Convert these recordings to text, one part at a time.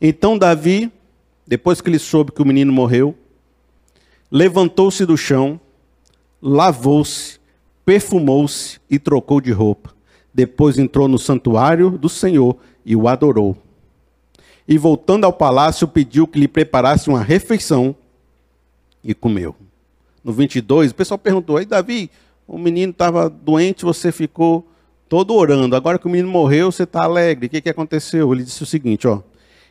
Então Davi, depois que ele soube que o menino morreu, levantou-se do chão, lavou-se, perfumou-se e trocou de roupa. Depois entrou no santuário do Senhor e o adorou. E voltando ao palácio, pediu que lhe preparasse uma refeição e comeu. No 22, o pessoal perguntou: aí Davi, o menino estava doente, você ficou todo orando. Agora que o menino morreu, você está alegre. O que, que aconteceu? Ele disse o seguinte: ó,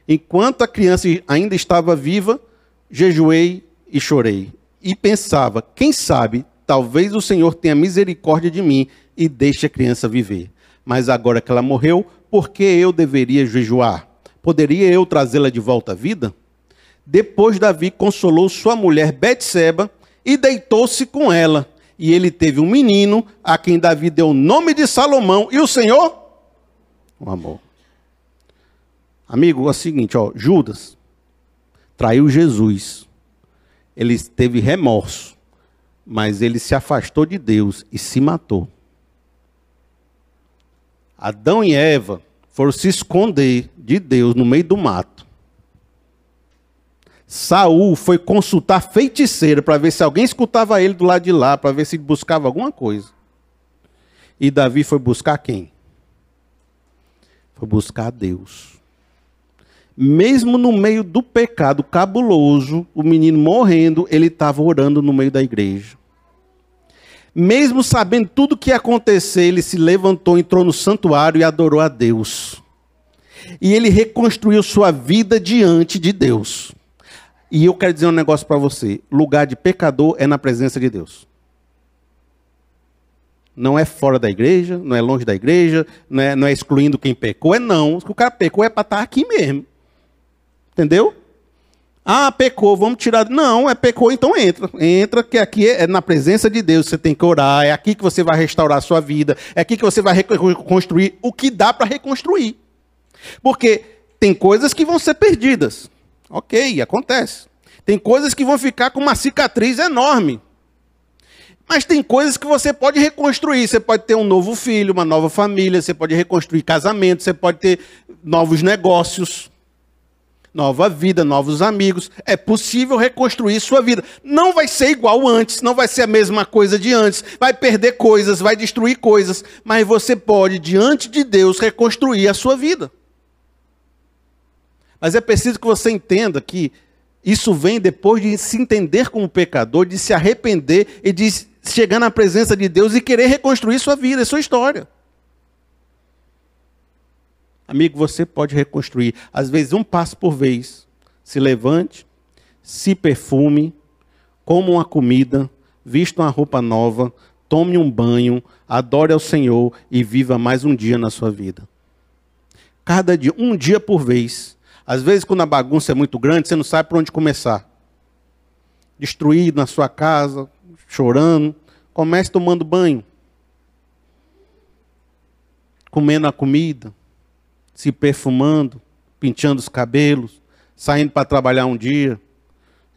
enquanto a criança ainda estava viva, jejuei e chorei. E pensava: quem sabe, talvez o Senhor tenha misericórdia de mim e deixe a criança viver. Mas agora que ela morreu, por que eu deveria jejuar? Poderia eu trazê-la de volta à vida? Depois Davi consolou sua mulher Betseba e deitou-se com ela. E ele teve um menino a quem Davi deu o nome de Salomão e o Senhor o amor. Amigo, é o seguinte, ó, Judas traiu Jesus. Ele teve remorso, mas ele se afastou de Deus e se matou. Adão e Eva foram se esconder de Deus no meio do mato. Saul foi consultar feiticeiro para ver se alguém escutava ele do lado de lá, para ver se buscava alguma coisa. E Davi foi buscar quem? Foi buscar Deus. Mesmo no meio do pecado cabuloso, o menino morrendo, ele estava orando no meio da igreja. Mesmo sabendo tudo o que ia acontecer, ele se levantou, entrou no santuário e adorou a Deus. E ele reconstruiu sua vida diante de Deus. E eu quero dizer um negócio para você: lugar de pecador é na presença de Deus. Não é fora da igreja, não é longe da igreja, não é, não é excluindo quem pecou, é não. O cara pecou é para estar tá aqui mesmo. Entendeu? Ah, pecou, vamos tirar. Não, é pecou, então entra. Entra, que aqui é, é na presença de Deus, você tem que orar, é aqui que você vai restaurar a sua vida, é aqui que você vai reconstruir o que dá para reconstruir. Porque tem coisas que vão ser perdidas. Ok, acontece. Tem coisas que vão ficar com uma cicatriz enorme. Mas tem coisas que você pode reconstruir. Você pode ter um novo filho, uma nova família, você pode reconstruir casamento, você pode ter novos negócios, nova vida, novos amigos. É possível reconstruir sua vida. Não vai ser igual antes, não vai ser a mesma coisa de antes. Vai perder coisas, vai destruir coisas. Mas você pode, diante de Deus, reconstruir a sua vida. Mas é preciso que você entenda que isso vem depois de se entender como pecador, de se arrepender e de chegar na presença de Deus e querer reconstruir sua vida, sua história. Amigo, você pode reconstruir, às vezes um passo por vez. Se levante, se perfume, coma uma comida, vista uma roupa nova, tome um banho, adore ao Senhor e viva mais um dia na sua vida. Cada dia, um dia por vez. Às vezes, quando a bagunça é muito grande, você não sabe por onde começar. Destruído na sua casa, chorando, comece tomando banho, comendo a comida, se perfumando, pintando os cabelos, saindo para trabalhar um dia.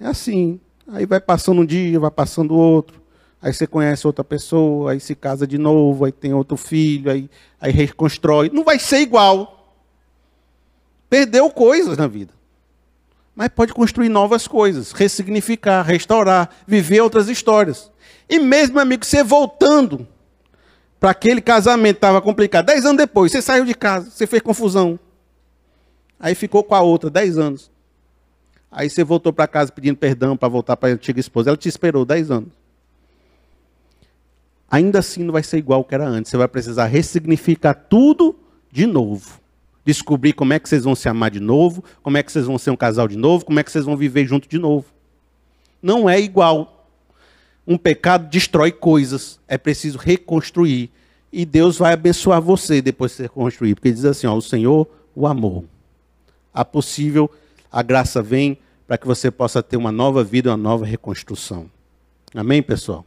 É assim. Aí vai passando um dia, vai passando outro. Aí você conhece outra pessoa, aí se casa de novo, aí tem outro filho, aí, aí reconstrói. Não vai ser igual. Perdeu coisas na vida. Mas pode construir novas coisas, ressignificar, restaurar, viver outras histórias. E mesmo, amigo, você voltando para aquele casamento estava complicado, dez anos depois, você saiu de casa, você fez confusão. Aí ficou com a outra, dez anos. Aí você voltou para casa pedindo perdão para voltar para a antiga esposa. Ela te esperou dez anos. Ainda assim não vai ser igual que era antes. Você vai precisar ressignificar tudo de novo descobrir como é que vocês vão se amar de novo, como é que vocês vão ser um casal de novo, como é que vocês vão viver junto de novo. Não é igual. Um pecado destrói coisas, é preciso reconstruir. E Deus vai abençoar você depois de reconstruir, porque diz assim: ó, o Senhor o amou. A possível, a graça vem para que você possa ter uma nova vida, uma nova reconstrução. Amém, pessoal?